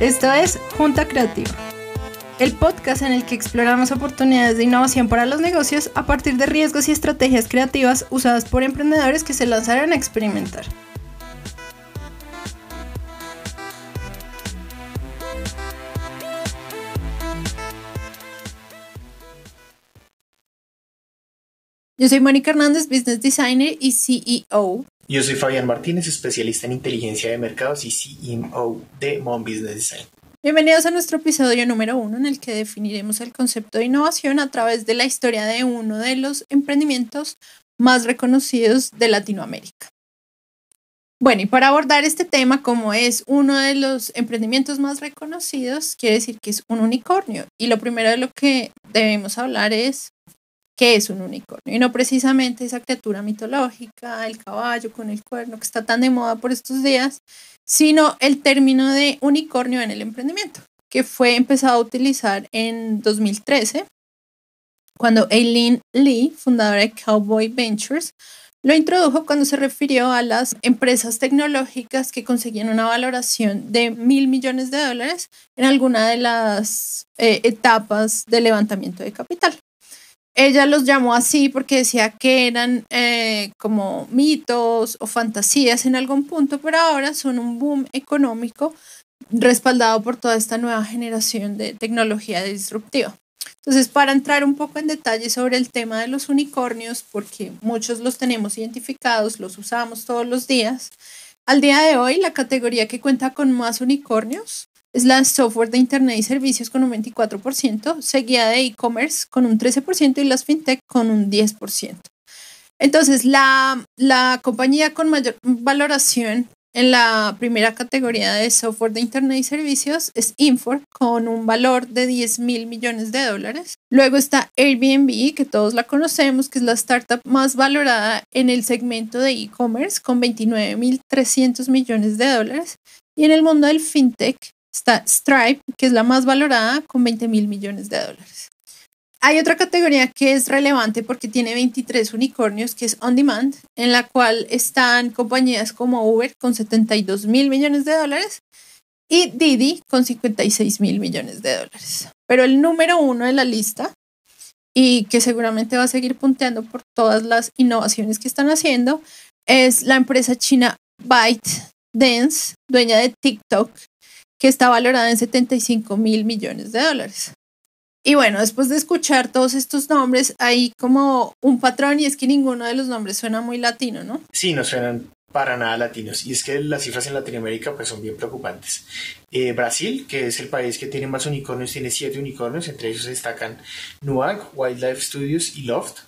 Esto es Junta Creativa, el podcast en el que exploramos oportunidades de innovación para los negocios a partir de riesgos y estrategias creativas usadas por emprendedores que se lanzarán a experimentar. Yo soy Mónica Hernández, Business Designer y CEO yo soy Fabián Martínez, especialista en inteligencia de mercados y CEO de Mon Business Design. Bienvenidos a nuestro episodio número uno en el que definiremos el concepto de innovación a través de la historia de uno de los emprendimientos más reconocidos de Latinoamérica. Bueno, y para abordar este tema, como es uno de los emprendimientos más reconocidos, quiere decir que es un unicornio. Y lo primero de lo que debemos hablar es qué es un unicornio y no precisamente esa criatura mitológica, el caballo con el cuerno que está tan de moda por estos días, sino el término de unicornio en el emprendimiento, que fue empezado a utilizar en 2013 cuando Aileen Lee, fundadora de Cowboy Ventures, lo introdujo cuando se refirió a las empresas tecnológicas que conseguían una valoración de mil millones de dólares en alguna de las eh, etapas de levantamiento de capital. Ella los llamó así porque decía que eran eh, como mitos o fantasías en algún punto, pero ahora son un boom económico respaldado por toda esta nueva generación de tecnología disruptiva. Entonces, para entrar un poco en detalle sobre el tema de los unicornios, porque muchos los tenemos identificados, los usamos todos los días, al día de hoy la categoría que cuenta con más unicornios la software de Internet y servicios con un 24%, seguida de e-commerce con un 13% y las fintech con un 10%. Entonces, la, la compañía con mayor valoración en la primera categoría de software de Internet y servicios es Infor con un valor de 10 mil millones de dólares. Luego está Airbnb, que todos la conocemos, que es la startup más valorada en el segmento de e-commerce con 29 mil 300 millones de dólares. Y en el mundo del fintech Está Stripe, que es la más valorada, con 20 mil millones de dólares. Hay otra categoría que es relevante porque tiene 23 unicornios, que es On Demand, en la cual están compañías como Uber con 72 mil millones de dólares y Didi con 56 mil millones de dólares. Pero el número uno de la lista, y que seguramente va a seguir punteando por todas las innovaciones que están haciendo, es la empresa china ByteDance, dueña de TikTok, que está valorada en 75 mil millones de dólares. Y bueno, después de escuchar todos estos nombres, hay como un patrón y es que ninguno de los nombres suena muy latino, ¿no? Sí, no suenan para nada latinos. Y es que las cifras en Latinoamérica pues son bien preocupantes. Eh, Brasil, que es el país que tiene más unicornios, tiene siete unicornios, entre ellos destacan Nuag, Wildlife Studios y Loft.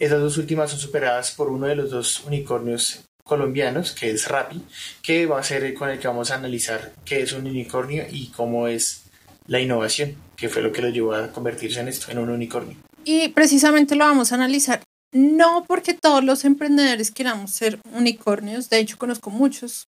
Estas dos últimas son superadas por uno de los dos unicornios colombianos, que es Rappi, que va a ser con el que vamos a analizar qué es un unicornio y cómo es la innovación, que fue lo que lo llevó a convertirse en esto, en un unicornio. Y precisamente lo vamos a analizar no porque todos los emprendedores queramos ser unicornios, de hecho conozco muchos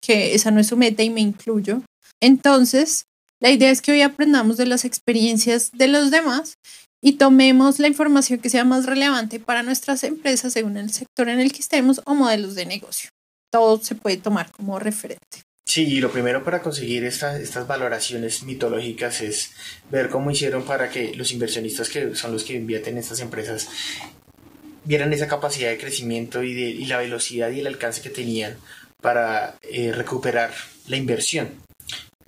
que esa no es su meta y me incluyo. Entonces, la idea es que hoy aprendamos de las experiencias de los demás y tomemos la información que sea más relevante para nuestras empresas según el sector en el que estemos o modelos de negocio. Todo se puede tomar como referente. Sí, y lo primero para conseguir estas valoraciones mitológicas es ver cómo hicieron para que los inversionistas que son los que invierten en estas empresas vieran esa capacidad de crecimiento y, de, y la velocidad y el alcance que tenían para eh, recuperar la inversión.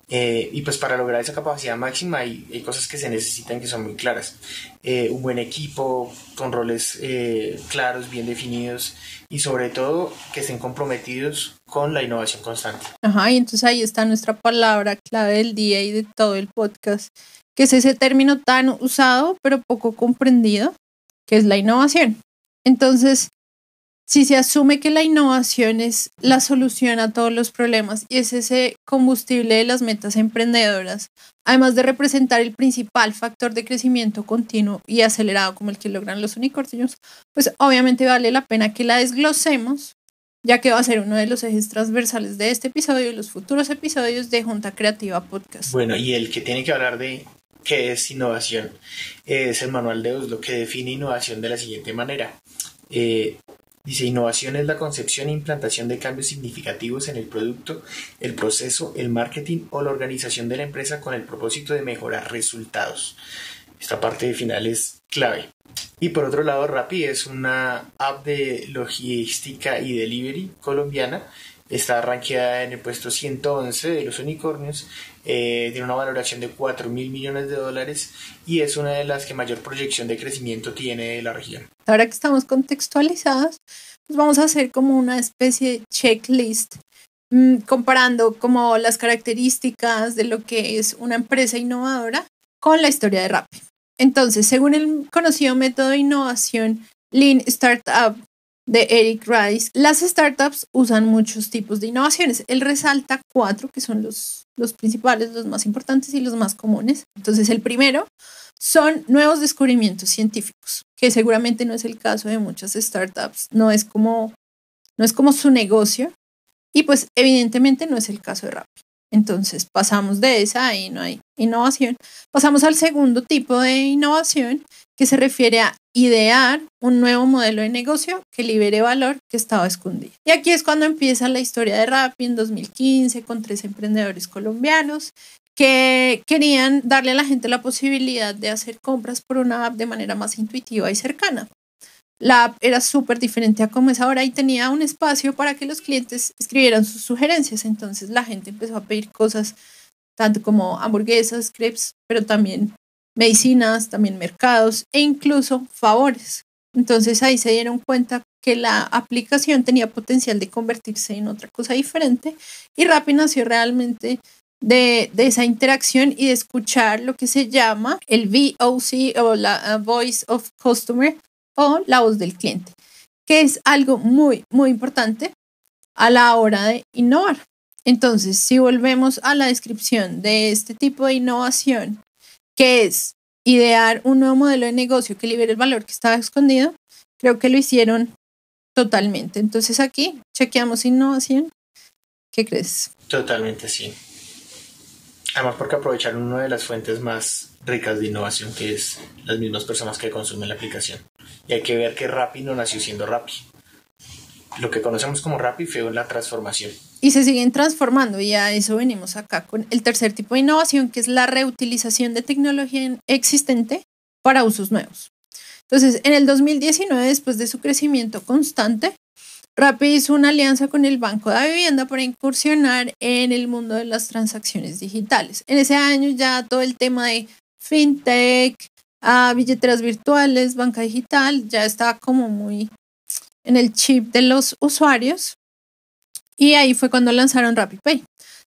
Eh, y pues para lograr esa capacidad máxima hay, cosas que se necesitan que son muy claras. Eh, un buen equipo con roles eh, claros, bien definidos y sobre todo que estén comprometidos con la innovación constante. Ajá, y entonces ahí está nuestra palabra clave del día y de todo el podcast, que es ese término tan usado pero poco comprendido, que es la innovación. Entonces, si se asume que la innovación es la solución a todos los problemas y es ese combustible de las metas emprendedoras, además de representar el principal factor de crecimiento continuo y acelerado como el que logran los unicornios, pues obviamente vale la pena que la desglosemos, ya que va a ser uno de los ejes transversales de este episodio y los futuros episodios de Junta Creativa Podcast. Bueno, y el que tiene que hablar de ¿Qué es innovación? Es el manual de Oslo que define innovación de la siguiente manera. Eh, dice, innovación es la concepción e implantación de cambios significativos en el producto, el proceso, el marketing o la organización de la empresa con el propósito de mejorar resultados. Esta parte final es clave. Y por otro lado, Rappi es una app de logística y delivery colombiana. Está rankeada en el puesto 111 de los unicornios. Eh, tiene una valoración de 4 mil millones de dólares y es una de las que mayor proyección de crecimiento tiene la región. Ahora que estamos contextualizados, pues vamos a hacer como una especie de checklist mm, comparando como las características de lo que es una empresa innovadora con la historia de Rappi. Entonces, según el conocido método de innovación Lean Startup de Eric Rice, las startups usan muchos tipos de innovaciones. Él resalta cuatro que son los, los principales, los más importantes y los más comunes. Entonces, el primero son nuevos descubrimientos científicos, que seguramente no es el caso de muchas startups, no es como, no es como su negocio y pues evidentemente no es el caso de Rappi. Entonces pasamos de esa y no hay innovación. Pasamos al segundo tipo de innovación que se refiere a idear un nuevo modelo de negocio que libere valor que estaba escondido. Y aquí es cuando empieza la historia de Rappi en 2015 con tres emprendedores colombianos que querían darle a la gente la posibilidad de hacer compras por una app de manera más intuitiva y cercana. La app era súper diferente a como es ahora y tenía un espacio para que los clientes escribieran sus sugerencias. Entonces la gente empezó a pedir cosas tanto como hamburguesas, crepes, pero también medicinas, también mercados e incluso favores. Entonces ahí se dieron cuenta que la aplicación tenía potencial de convertirse en otra cosa diferente y Rappi nació realmente de, de, esa interacción y de escuchar lo que se llama el VOC o la uh, Voice of Customer o la voz del cliente, que es algo muy, muy importante a la hora de innovar. Entonces, si volvemos a la descripción de este tipo de innovación, que es idear un nuevo modelo de negocio que libere el valor que estaba escondido, creo que lo hicieron totalmente. Entonces aquí chequeamos innovación. ¿Qué crees? Totalmente, sí. Además porque aprovecharon una de las fuentes más ricas de innovación, que es las mismas personas que consumen la aplicación. Y hay que ver que Rappi no nació siendo Rappi. Lo que conocemos como Rappi fue la transformación. Y se siguen transformando y a eso venimos acá con el tercer tipo de innovación, que es la reutilización de tecnología existente para usos nuevos. Entonces, en el 2019, después de su crecimiento constante, Rappi hizo una alianza con el Banco de Vivienda para incursionar en el mundo de las transacciones digitales. En ese año ya todo el tema de fintech, a billeteras virtuales, banca digital, ya estaba como muy en el chip de los usuarios. Y ahí fue cuando lanzaron RappiPay.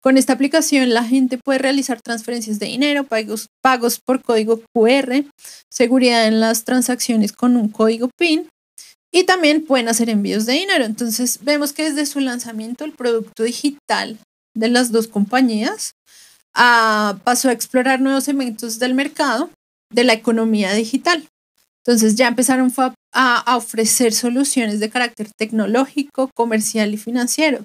Con esta aplicación la gente puede realizar transferencias de dinero, pagos, pagos por código QR, seguridad en las transacciones con un código PIN y también pueden hacer envíos de dinero. Entonces vemos que desde su lanzamiento el producto digital de las dos compañías ah, pasó a explorar nuevos segmentos del mercado de la economía digital. Entonces ya empezaron a, ofrecer soluciones de carácter tecnológico, comercial y financiero.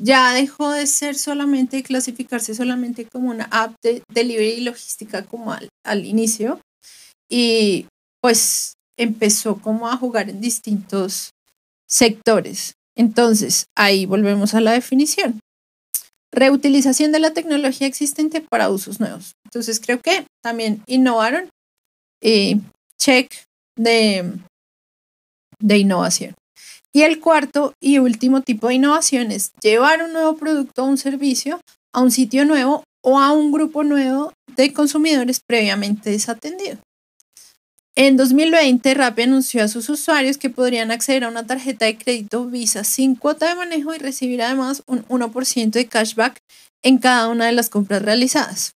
Ya dejó de ser solamente, clasificarse solamente como una app de delivery y logística como al, inicio. Y pues empezó como a jugar en distintos sectores. Entonces, ahí volvemos a la definición. Reutilización de la tecnología existente para usos nuevos. Entonces, creo que también innovaron. y check de, de innovación. Y el cuarto y último tipo de innovación es llevar un nuevo producto o un servicio a un sitio nuevo o a un grupo nuevo de consumidores previamente desatendido. En 2020, Rappi anunció a sus usuarios que podrían acceder a una tarjeta de crédito Visa sin cuota de manejo y recibir además un 1% de cashback en cada una de las compras realizadas.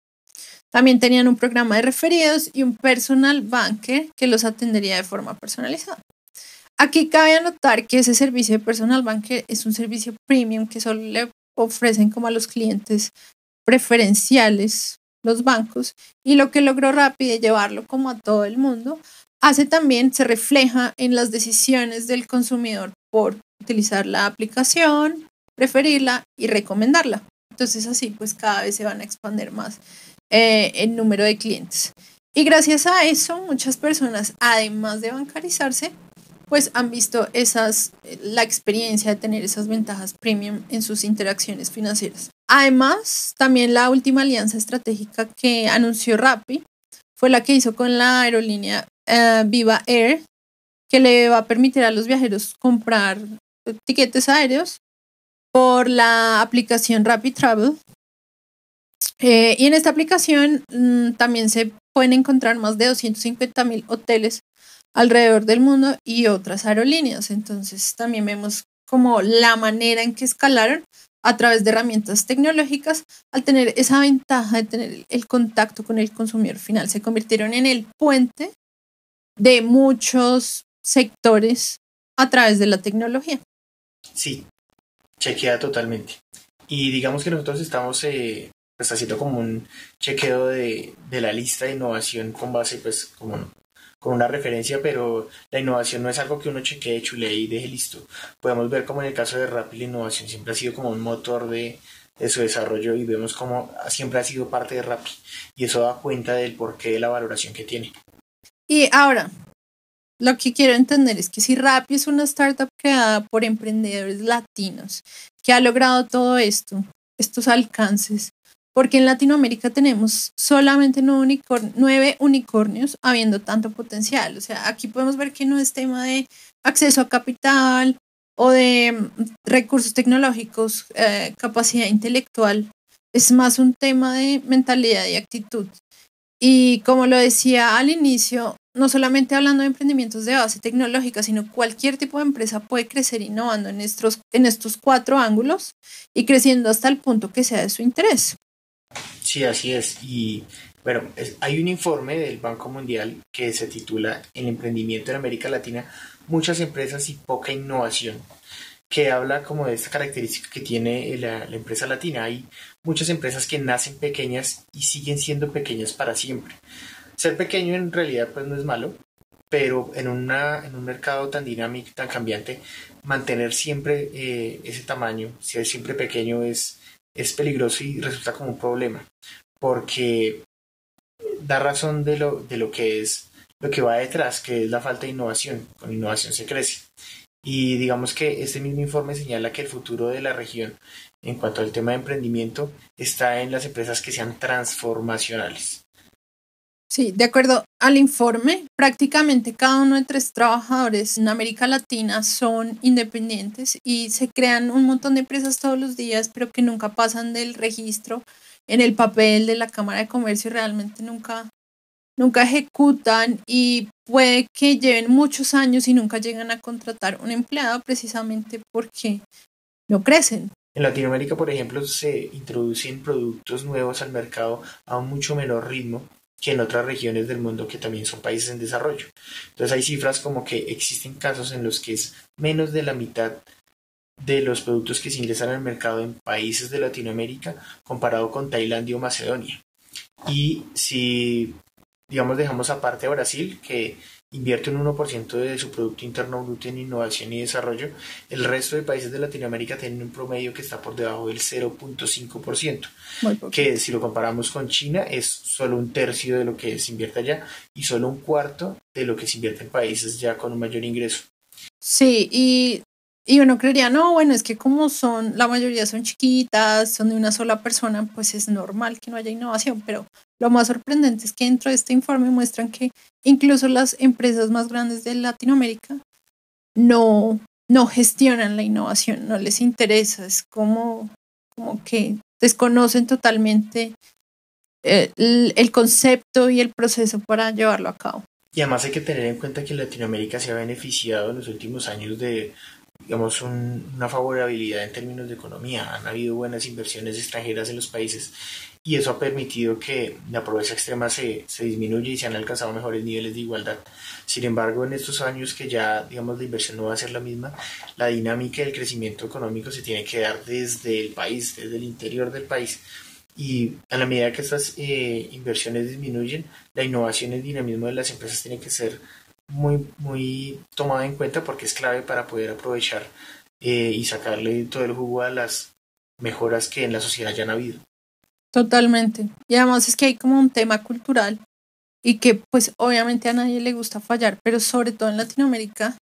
También tenían un programa de referidos y un personal banker que los atendería de forma personalizada. Aquí cabe anotar que ese servicio de personal banker es un servicio premium que solo le ofrecen como a los clientes preferenciales los bancos y lo que logró Rappi llevarlo como a todo el mundo, hace también, se refleja en las decisiones del consumidor por utilizar la aplicación, preferirla y recomendarla. Entonces así pues cada vez se van a expandir más eh, el número de clientes. Y gracias a eso, muchas personas, además de bancarizarse, pues han visto esas, la experiencia de tener esas ventajas premium en sus interacciones financieras. Además, también la última alianza estratégica que anunció Rappi fue la que hizo con la aerolínea eh, Viva Air, que le va a permitir a los viajeros comprar tiquetes aéreos por la aplicación Rappi Travel. Eh, y en esta aplicación mm, también se pueden encontrar más de 250 mil hoteles alrededor del mundo y otras aerolíneas. Entonces también vemos como la manera en que escalaron a través de herramientas tecnológicas al tener esa ventaja de tener el contacto con el consumidor final. Se convirtieron en el puente de muchos sectores a través de la tecnología. Sí, chequea totalmente. Y digamos que nosotros estamos eh, pues haciendo como un chequeo de, de, la lista de innovación con base pues como con una referencia, pero la innovación no es algo que uno chequee, chule y deje listo. Podemos ver como en el caso de Rappi la innovación siempre ha sido como un motor de, de su desarrollo y vemos como siempre ha sido parte de Rappi y eso da cuenta del porqué de la valoración que tiene. Y ahora, lo que quiero entender es que si Rappi es una startup creada por emprendedores latinos que ha logrado todo esto, estos alcances, porque en Latinoamérica tenemos solamente nueve, unicornios habiendo tanto potencial. O sea, aquí podemos ver que no es tema de acceso a capital o de mm, recursos tecnológicos, eh, capacidad intelectual, es más un tema de mentalidad y actitud. Y como lo decía al inicio, no solamente hablando de emprendimientos de base tecnológica, sino cualquier tipo de empresa puede crecer innovando en estos, en estos cuatro ángulos y creciendo hasta el punto que sea de su interés. Sí, así es. Y bueno, hay un informe del Banco Mundial que se titula El emprendimiento en América Latina, muchas empresas y poca innovación, que habla como de esta característica que tiene la, empresa latina. Hay muchas empresas que nacen pequeñas y siguen siendo pequeñas para siempre. Ser pequeño en realidad pues no es malo, pero en, una, en un mercado tan dinámico, tan cambiante, mantener siempre eh, ese tamaño, ser siempre pequeño es es peligroso y resulta como un problema, porque da razón de lo, de lo que es lo que va detrás, que es la falta de innovación. Con innovación se crece. Y digamos que este mismo informe señala que el futuro de la región en cuanto al tema de emprendimiento está en las empresas que sean transformacionales. Sí, de acuerdo al informe, prácticamente cada uno de tres trabajadores en América Latina son independientes y se crean un montón de empresas todos los días, pero que nunca pasan del registro en el papel de la Cámara de Comercio realmente nunca, nunca ejecutan y puede que lleven muchos años y nunca llegan a contratar un empleado precisamente porque no crecen. En Latinoamérica, por ejemplo, se introducen productos nuevos al mercado a un mucho menor ritmo que en otras regiones del mundo que también son países en desarrollo. Entonces hay cifras como que existen casos en los que es menos de la mitad de los productos que se ingresan al mercado en países de Latinoamérica comparado con Tailandia o Macedonia. Y si, digamos, dejamos aparte Brasil, que invierte un 1% de su Producto Interno Bruto en innovación y desarrollo, el resto de países de Latinoamérica tienen un promedio que está por debajo del 0.5%, que si lo comparamos con China es solo un tercio de lo que se invierte allá y solo un cuarto de lo que se invierte en países ya con un mayor ingreso. Sí, y, y uno creería, no, bueno, es que como son, la mayoría son chiquitas, son de una sola persona, pues es normal que no haya innovación, pero lo más sorprendente es que dentro de este informe muestran que incluso las empresas más grandes de Latinoamérica no, no gestionan la innovación, no les interesa, es como, como que desconocen totalmente eh, el, concepto y el proceso para llevarlo a cabo. Y además hay que tener en cuenta que Latinoamérica se ha beneficiado en los últimos años de digamos, una favorabilidad en términos de economía. Han habido buenas inversiones extranjeras en los países y eso ha permitido que la pobreza extrema se, se disminuya y se han alcanzado mejores niveles de igualdad. Sin embargo, en estos años que ya, digamos, la inversión no va a ser la misma, la dinámica del crecimiento económico se tiene que dar desde el país, desde el interior del país. Y a la medida que estas eh, inversiones disminuyen, la innovación y el dinamismo de las empresas tiene que ser muy, muy tomada en cuenta porque es clave para poder aprovechar eh, y sacarle todo el jugo a las mejoras que en la sociedad ya han habido. Totalmente. Y además es que hay como un tema cultural y que pues obviamente a nadie le gusta fallar, pero sobre todo en Latinoamérica,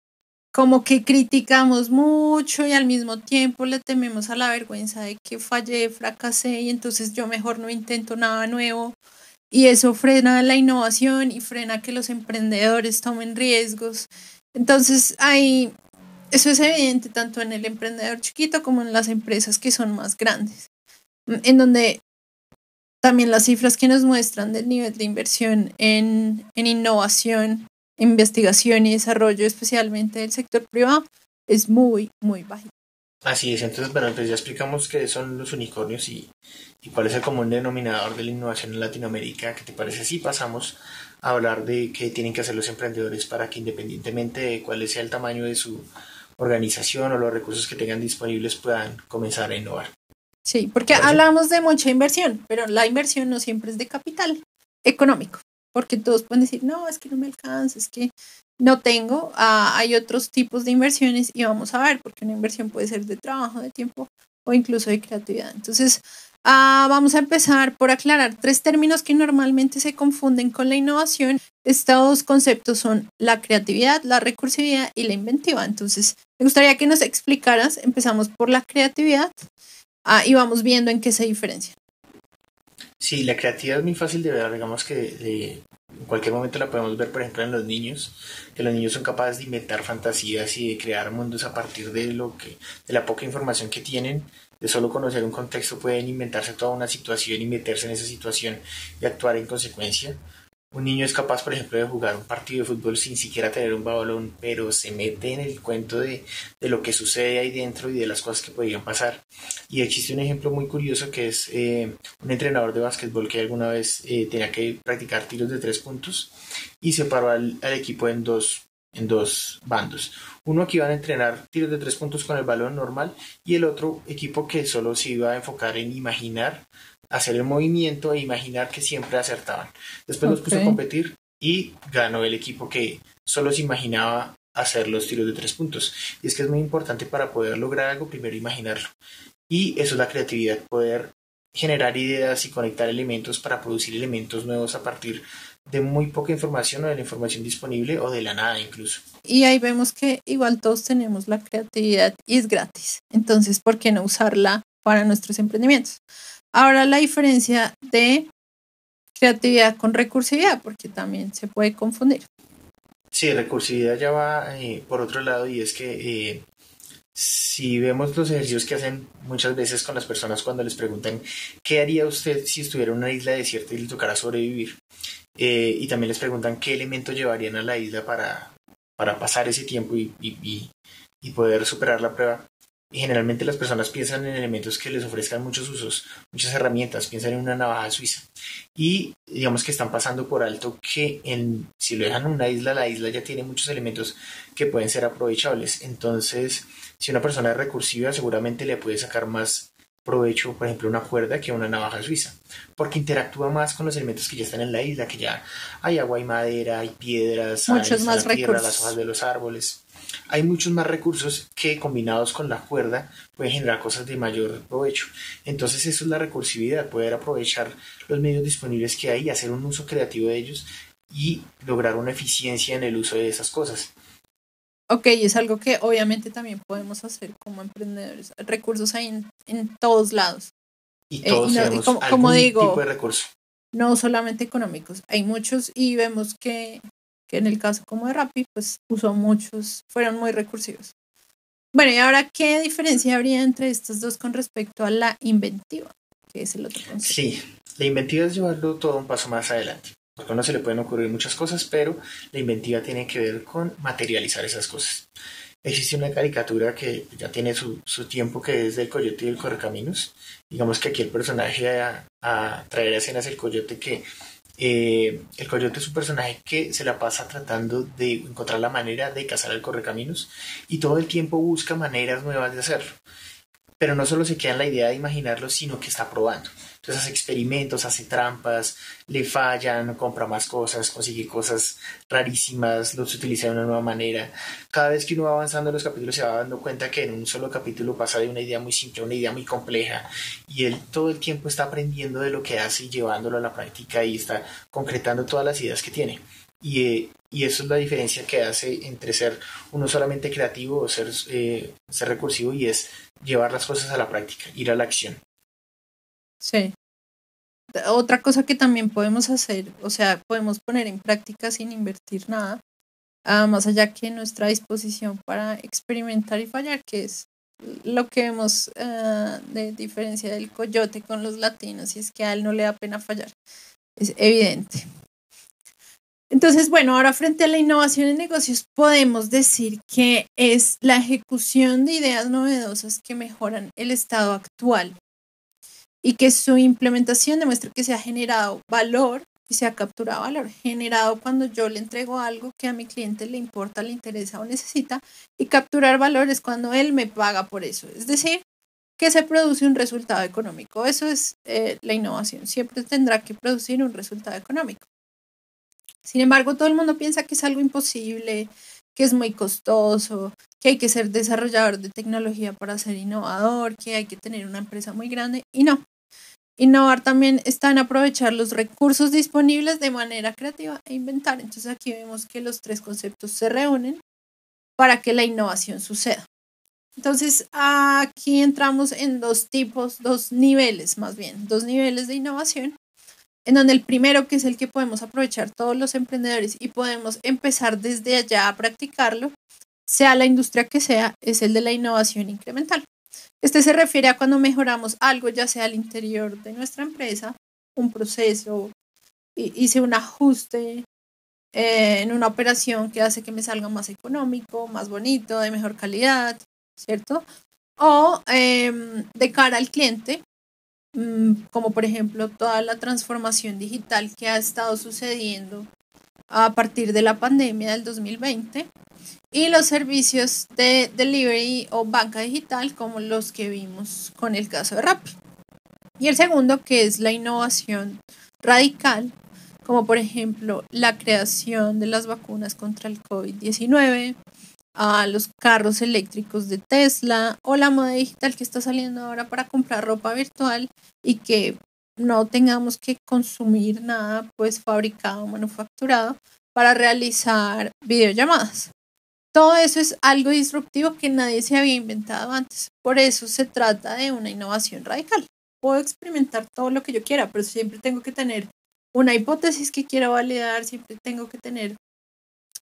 como que criticamos mucho y al mismo tiempo le tememos a la vergüenza de que fallé, fracasé y entonces yo mejor no intento nada nuevo y eso frena la innovación y frena que los emprendedores tomen riesgos. Entonces hay, eso es evidente tanto en el emprendedor chiquito como en las empresas que son más grandes, en donde también las cifras que nos muestran del nivel de inversión en, en innovación, investigación y desarrollo, especialmente del sector privado, es muy, muy bajo. Así es, entonces, bueno, entonces ya explicamos qué son los unicornios y, y, cuál es el común denominador de la innovación en Latinoamérica. ¿Qué te parece si pasamos a hablar de qué tienen que hacer los emprendedores para que independientemente de cuál sea el tamaño de su organización o los recursos que tengan disponibles puedan comenzar a innovar? Sí, porque hablamos de mucha inversión, pero la inversión no siempre es de capital económico, porque todos pueden decir, no, es que no me alcanza, es que no tengo. Ah, hay otros tipos de inversiones y vamos a ver, porque una inversión puede ser de trabajo, de tiempo o incluso de creatividad. Entonces, ah, vamos a empezar por aclarar tres términos que normalmente se confunden con la innovación. Estos conceptos son la creatividad, la recursividad y la inventiva. Entonces, me gustaría que nos explicaras, empezamos por la creatividad Ah, y vamos viendo en qué se diferencia. Sí, la creatividad es muy fácil de ver, digamos que en cualquier momento la podemos ver, por ejemplo, en los niños, que los niños son capaces de inventar fantasías y de crear mundos a partir de lo que, de la poca información que tienen, de solo conocer un contexto pueden inventarse toda una situación y meterse en esa situación y actuar en consecuencia. Un niño es capaz, por ejemplo, de jugar un partido de fútbol sin siquiera tener un balón, pero se mete en el cuento de, lo que sucede ahí dentro y de las cosas que podrían pasar. Y existe un ejemplo muy curioso que es eh, un entrenador de básquetbol que alguna vez eh, tenía que practicar tiros de tres puntos y separó al, al equipo en dos, en dos bandos. Uno que iba a entrenar tiros de tres puntos con el balón normal y el otro equipo que solo se iba a enfocar en imaginar hacer el movimiento e imaginar que siempre acertaban. Después los puso a competir y ganó el equipo que solo se imaginaba hacer los tiros de tres puntos. Y es que es muy importante para poder lograr algo, primero imaginarlo. Y eso es la creatividad, poder generar ideas y conectar elementos para producir elementos nuevos a partir de muy poca información o de la información disponible o de la nada incluso. Y ahí vemos que igual todos tenemos la creatividad y es gratis. Entonces, ¿por qué no usarla para nuestros emprendimientos? Ahora la diferencia de creatividad con recursividad, porque también se puede confundir. Sí, recursividad ya va eh, por otro lado y es que eh, si vemos los ejercicios que hacen muchas veces con las personas cuando les preguntan qué haría usted si estuviera en una isla desierta y le tocara sobrevivir, eh, y también les preguntan qué elementos llevarían a la isla para, para pasar ese tiempo y, y, y poder superar la prueba, y generalmente las personas piensan en elementos que les ofrezcan muchos usos, muchas herramientas, piensan en una navaja suiza. Y digamos que están pasando por alto que en, si lo dejan en una isla, la isla ya tiene muchos elementos que pueden ser aprovechables. Entonces, si una persona es recursiva, seguramente le puede sacar más provecho, por ejemplo, una cuerda que una navaja suiza, porque interactúa más con los elementos que ya están en la isla, que ya hay agua y madera, hay piedras, Muchos más tierra, las hojas de los árboles hay muchos más recursos que combinados con la cuerda pueden generar cosas de mayor provecho. Entonces eso es la recursividad, poder aprovechar los medios disponibles que hay y hacer un uso creativo de ellos y lograr una eficiencia en el uso de esas cosas. Ok, es algo que obviamente también podemos hacer como emprendedores. Recursos hay en, todos lados. Y eh, todos tenemos como, digo, tipo de recurso. No solamente económicos, hay muchos y vemos que que en el caso como de Rappi, pues usó muchos, fueron muy recursivos. Bueno, y ahora, ¿qué diferencia habría entre estos dos con respecto a la inventiva? Que es el otro concepto. Sí, la inventiva es llevarlo todo un paso más adelante. Porque a uno se le pueden ocurrir muchas cosas, pero la inventiva tiene que ver con materializar esas cosas. Existe una caricatura que ya tiene su, su tiempo que es del coyote y el correcaminos. Digamos que aquí el personaje a, a traer a escenas el coyote que eh, el coyote es un personaje que se la pasa tratando de encontrar la manera de cazar al correcaminos y todo el tiempo busca maneras nuevas de hacerlo. Pero no solo se queda en la idea de imaginarlo, sino que está probando. Entonces hace experimentos, hace trampas, le fallan, compra más cosas, consigue cosas rarísimas, los utiliza de una nueva manera. Cada vez que uno va avanzando en los capítulos se va dando cuenta que en un solo capítulo pasa de una idea muy simple a una idea muy compleja y él todo el tiempo está aprendiendo de lo que hace y llevándolo a la práctica y está concretando todas las ideas que tiene. Y, eh, y, eso es la diferencia que hace entre ser uno solamente creativo o ser, eh, ser recursivo y es llevar las cosas a la práctica, ir a la acción. Sí. Otra cosa que también podemos hacer, o sea, podemos poner en práctica sin invertir nada, ah, más allá que nuestra disposición para experimentar y fallar, que es lo que vemos ah, de diferencia del coyote con los latinos, y es que a él no le da pena fallar. Es evidente. Entonces, bueno, ahora frente a la innovación en negocios podemos decir que es la ejecución de ideas novedosas que mejoran el estado actual y que su implementación demuestra que se ha generado valor y se ha capturado valor generado cuando yo le entrego algo que a mi cliente le importa, le interesa o necesita y capturar valor es cuando él me paga por eso. Es decir, que se produce un resultado económico. Eso es eh, la innovación. Siempre tendrá que producir un resultado económico. Sin embargo, todo el mundo piensa que es algo imposible, que es muy costoso, que hay que ser desarrollador de tecnología para ser innovador, que hay que tener una empresa muy grande. Y no, Innovar también está en aprovechar los recursos disponibles de manera creativa e inventar. Entonces aquí vemos que los tres conceptos se reúnen para que la innovación suceda. Entonces aquí entramos en dos tipos, dos niveles más bien, dos niveles de innovación, en donde el primero, que es el que podemos aprovechar todos los emprendedores y podemos empezar desde allá a practicarlo, sea la industria que sea, es el de la innovación incremental. Este se refiere a cuando mejoramos algo, ya sea al interior de nuestra empresa, un proceso, hice un ajuste eh, en una operación que hace que me salga más económico, más bonito, de mejor calidad, ¿cierto? O em, de cara al cliente, como por ejemplo toda la transformación digital que ha estado sucediendo a partir de la pandemia del 2020 y los servicios de delivery o banca digital como los que vimos con el caso de Rappi. Y el segundo que es la innovación radical, como por ejemplo la creación de las vacunas contra el COVID-19, a los carros eléctricos de Tesla o la moda digital que está saliendo ahora para comprar ropa virtual y que no tengamos que consumir nada pues fabricado manufacturado para realizar videollamadas. Todo eso es algo disruptivo que nadie se había inventado antes. Por eso se trata de una innovación radical. Puedo experimentar todo lo que yo quiera, pero siempre tengo que tener una hipótesis que quiero validar, siempre tengo que tener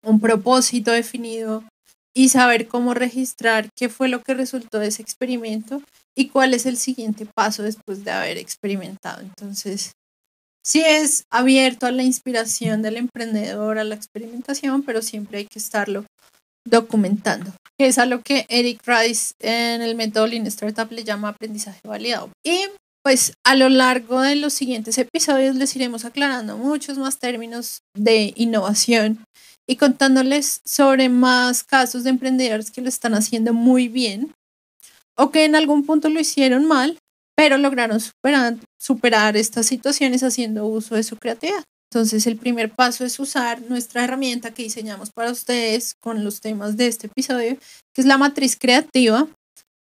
un propósito definido y saber cómo registrar qué fue lo que resultó de ese experimento y cuál es el siguiente paso después de haber experimentado. Entonces, sí es abierto a la inspiración del emprendedor, a la experimentación, pero siempre hay que estarlo documentando, que es a lo que Eric Rice en el método Lean Startup le llama aprendizaje validado. Y pues a lo largo de los siguientes episodios les iremos aclarando muchos más términos de innovación y contándoles sobre más casos de emprendedores que lo están haciendo muy bien o que en algún punto lo hicieron mal, pero lograron superar, superar estas situaciones haciendo uso de su creatividad. Entonces, el primer paso es usar nuestra herramienta que diseñamos para ustedes con los temas de este episodio, que es la matriz creativa.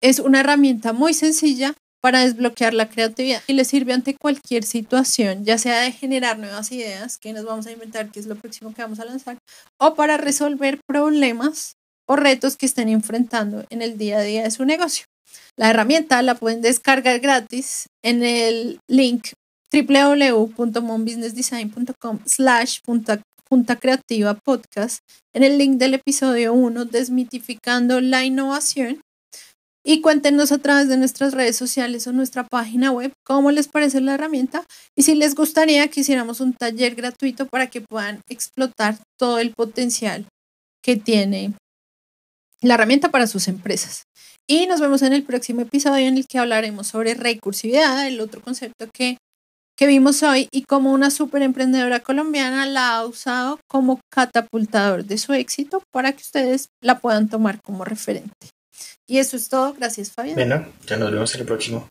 Es una herramienta muy sencilla para desbloquear la creatividad y le sirve ante cualquier situación, ya sea de generar nuevas ideas, que nos vamos a inventar, que es lo próximo que vamos a lanzar, o para resolver problemas o retos que estén enfrentando en el día a día de su negocio. La herramienta la pueden descargar gratis en el link www.monbusinessdesign.com slash junta creativa podcast en el link del episodio 1 desmitificando la innovación y cuéntenos a través de nuestras redes sociales o nuestra página web cómo les parece la herramienta y si les gustaría que hiciéramos un taller gratuito para que puedan explotar todo el potencial que tiene la herramienta para sus empresas. Y nos vemos en el próximo episodio en el que hablaremos sobre recursividad, el otro concepto que que vimos hoy y cómo una super emprendedora colombiana la ha usado como catapultador de su éxito para que ustedes la puedan tomar como referente. Y eso es todo. Gracias, Fabián. Bueno, ya nos vemos en el próximo.